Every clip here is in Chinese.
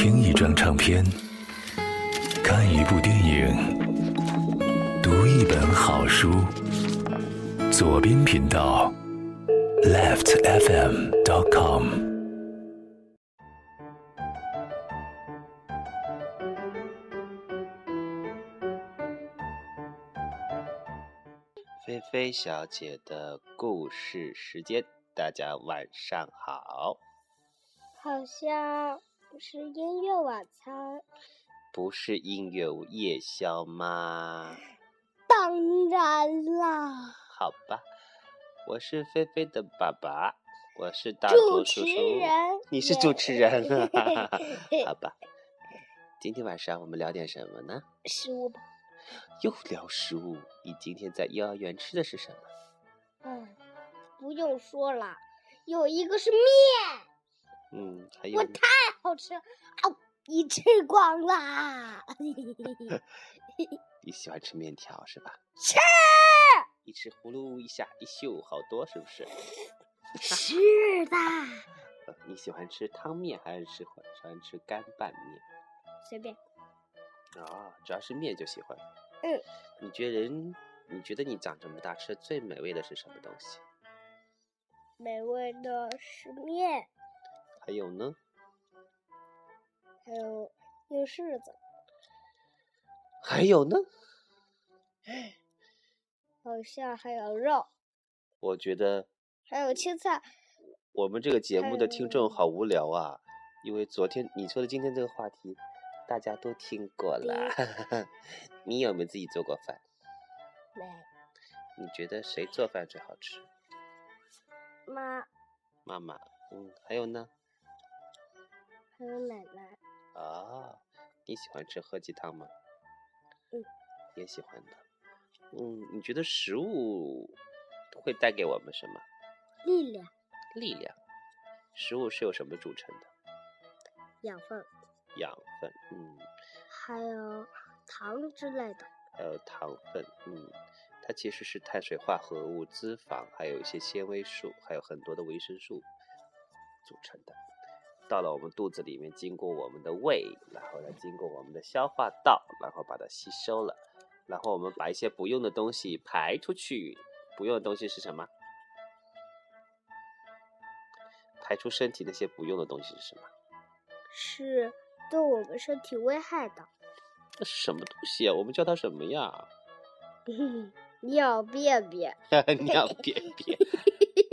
听一张唱片，看一部电影，读一本好书。左边频道，leftfm.com。菲菲小姐的故事时间，大家晚上好。好像是音乐晚餐。不是音乐夜宵吗？当然啦。好吧，我是菲菲的爸爸，我是大主持叔。人，你是主持人啊？好吧，今天晚上我们聊点什么呢？食物吧。又聊食物。你今天在幼儿园吃的是什么？嗯，不用说了，有一个是面，嗯，还有我太好吃了，哦，你吃光啦。你喜欢吃面条是吧？吃一吃呼噜一下一嗅好多，是不是？是的，呃你喜欢吃汤面还是吃喜欢吃干拌面？随便。啊，主要是面就喜欢。嗯，你觉得人？你觉得你长这么大吃的最美味的是什么东西？美味的是面，还有呢？还有有柿子，还有呢？好像还有肉，我觉得还有青菜。我们这个节目的听众好无聊啊，因为昨天你说的今天这个话题，大家都听过了。你有没有自己做过饭？没你觉得谁做饭最好吃？妈，妈妈。嗯，还有呢？还有奶奶。啊，你喜欢吃喝鸡汤吗？嗯，也喜欢的。嗯，你觉得食物会带给我们什么力量、力量？食物是由什么组成的？养分，养分，嗯，还有糖之类的。还有糖分，嗯，它其实是碳水化合物、脂肪，还有一些纤维素，还有很多的维生素组成的。到了我们肚子里面，经过我们的胃，然后呢，经过我们的消化道，然后把它吸收了，然后我们把一些不用的东西排出去。不用的东西是什么？排出身体那些不用的东西是什么？是对我们身体危害的。那是什么东西啊？我们叫它什么呀？尿便便，尿便便。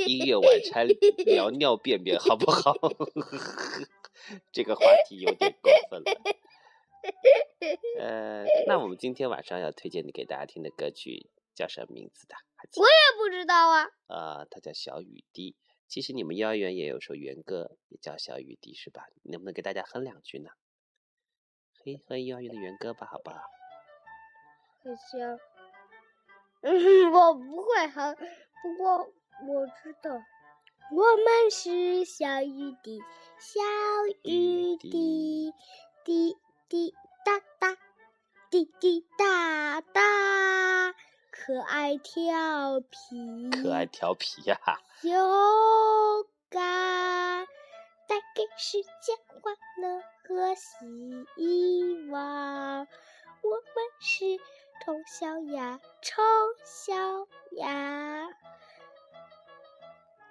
音乐晚餐聊尿便便好不好？这个话题有点过分了。呃，那我们今天晚上要推荐你给大家听的歌曲叫什么名字的？我也不知道啊。啊、它叫《小雨滴》。其实你们幼儿园也有首园歌，也叫《小雨滴》，是吧？你能不能给大家哼两句呢？哼一哼幼儿园的园歌吧，好不好？不行，嗯，我不会哼，不过我知道，我们是小雨滴，小雨滴，滴滴答答，滴滴答答，可爱调皮，可爱调皮呀、勇敢，带给世界欢乐和希望。我们是丑小鸭，丑小鸭，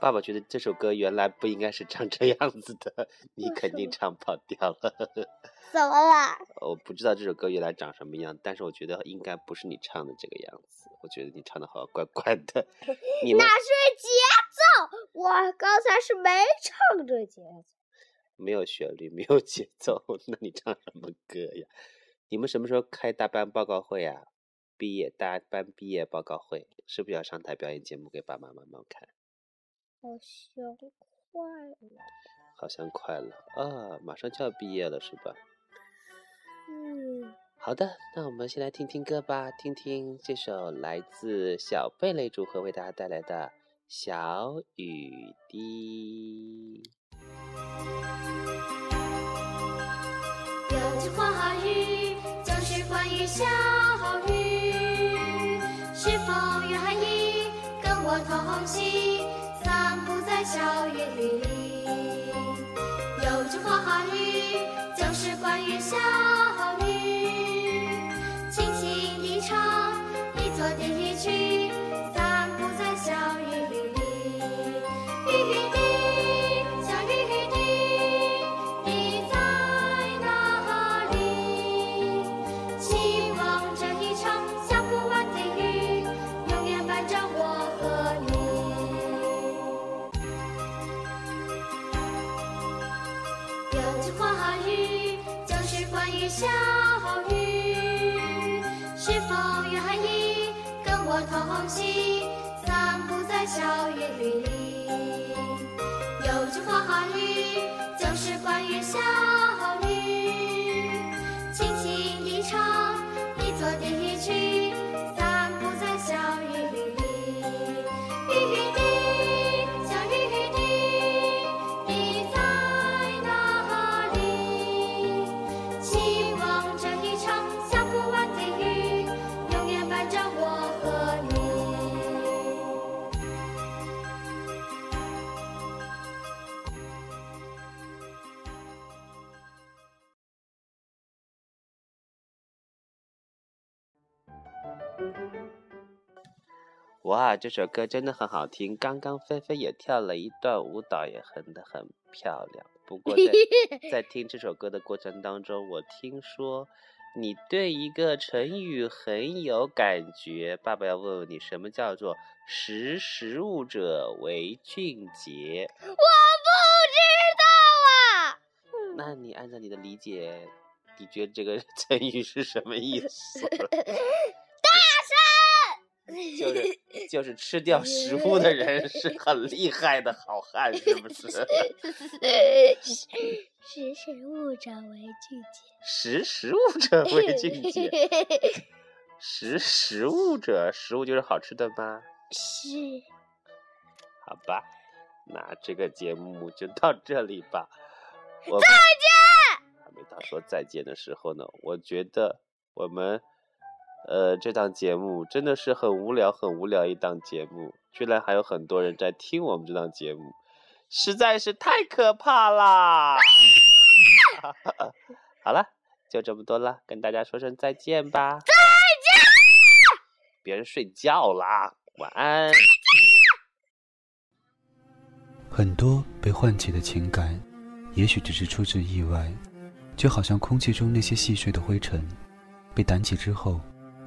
爸爸觉得这首歌原来不应该是唱这样子的，你肯定唱跑调了。怎么了？我不知道这首歌原来长什么样，但是我觉得应该不是你唱的这个样子。我觉得你唱的好像怪怪的。你那是节奏，我刚才是没唱这节奏。没有旋律，没有节奏，那你唱什么歌呀？你们什么时候开大班报告会啊？毕业大班毕业报告会是不是要上台表演节目给爸爸妈妈看？好像快了，好像快了啊，马上就要毕业了，是吧？嗯，好的，那我们先来听听歌吧，听听这首来自小贝类组合为大家带来的《小雨滴》。有句话语就是关于小雨，是否愿意跟我同行，校园里？有句话语就是关于小是否愿意跟我同行，散步在小雨里？有句话语就是关于小哇，这首歌真的很好听，刚刚菲菲也跳了一段舞蹈，也很的很漂亮。不过在 在听这首歌的过程当中，我听说你对一个成语很有感觉，爸爸要问问你，什么叫做“识时务者为俊杰我不知道啊。”？那你按照你的理解，你觉得这个 成语是什么意思？就是 就是吃掉食物的人是 很厉害的好汉，是不是？识时务者为俊杰。识时务者为俊杰，识时务者，食物就是好吃的吗？是。好吧，那这个节目就到这里吧。再见。还没到说再见的时候呢，我觉得我们。呃，这档节目真的是很无聊、很无聊一档节目，居然还有很多人在听我们这档节目，实在是太可怕啦！好了，就这么多了，跟大家说声再见吧。再见。别人睡觉啦，晚安。很多被唤起的情感，也许只是出自意外，就好像空气中那些细碎的灰尘，被掸起之后。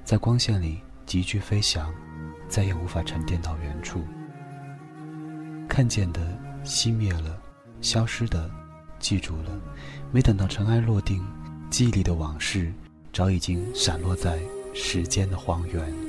在光线里急剧飞翔，再也无法沉淀到原处。看见的熄灭了，消失的记住了，没等到尘埃落定，记忆里的往事早已经散落在时间的荒原。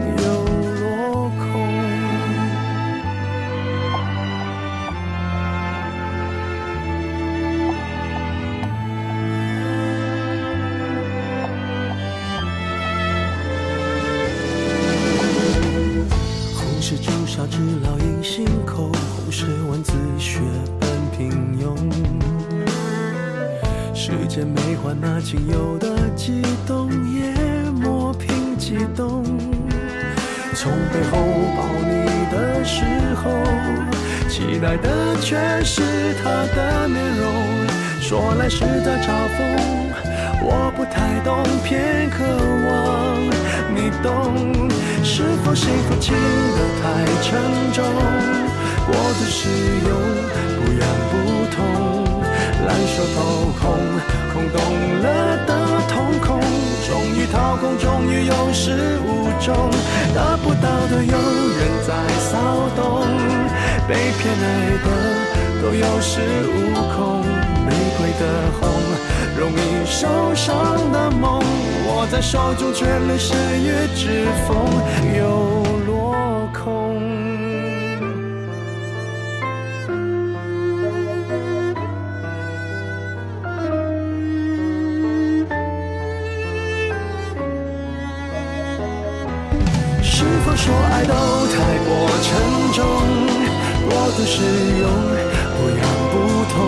是朱砂痣烙印心口，红是万字血本平庸。世间没换那仅有的悸动，也磨平激动。从背后抱你的时候，期待的却是他的面容。说来是在嘲讽，我不太懂，偏渴望你懂。是否幸福轻得太沉重？过度使用，不痒不痛，烂熟透红，空洞了的瞳孔。终于掏空，终于有始无终，得不到的永远在骚动，被偏爱的都有恃无恐。玫瑰的红，容易受伤的梦，握在手中却流失于指缝，又落空。是否说爱都太过沉重，过度使用，不痒不痛，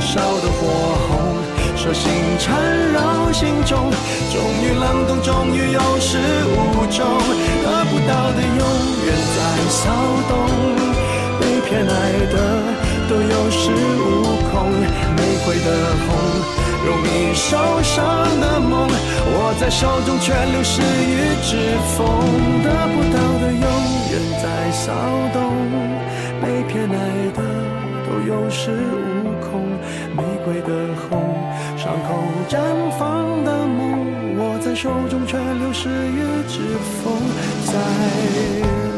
烧得火红，手心缠绕心中，终于冷冻，终于有始无终，得不到的永远在骚动，被偏爱的都有恃无恐，玫瑰的红。容易受伤的梦，握在手中却流失于指缝，得不到的永远在骚动，被偏爱的都有恃无恐。的红，伤口绽放的梦，握在手中却流失于指缝，在。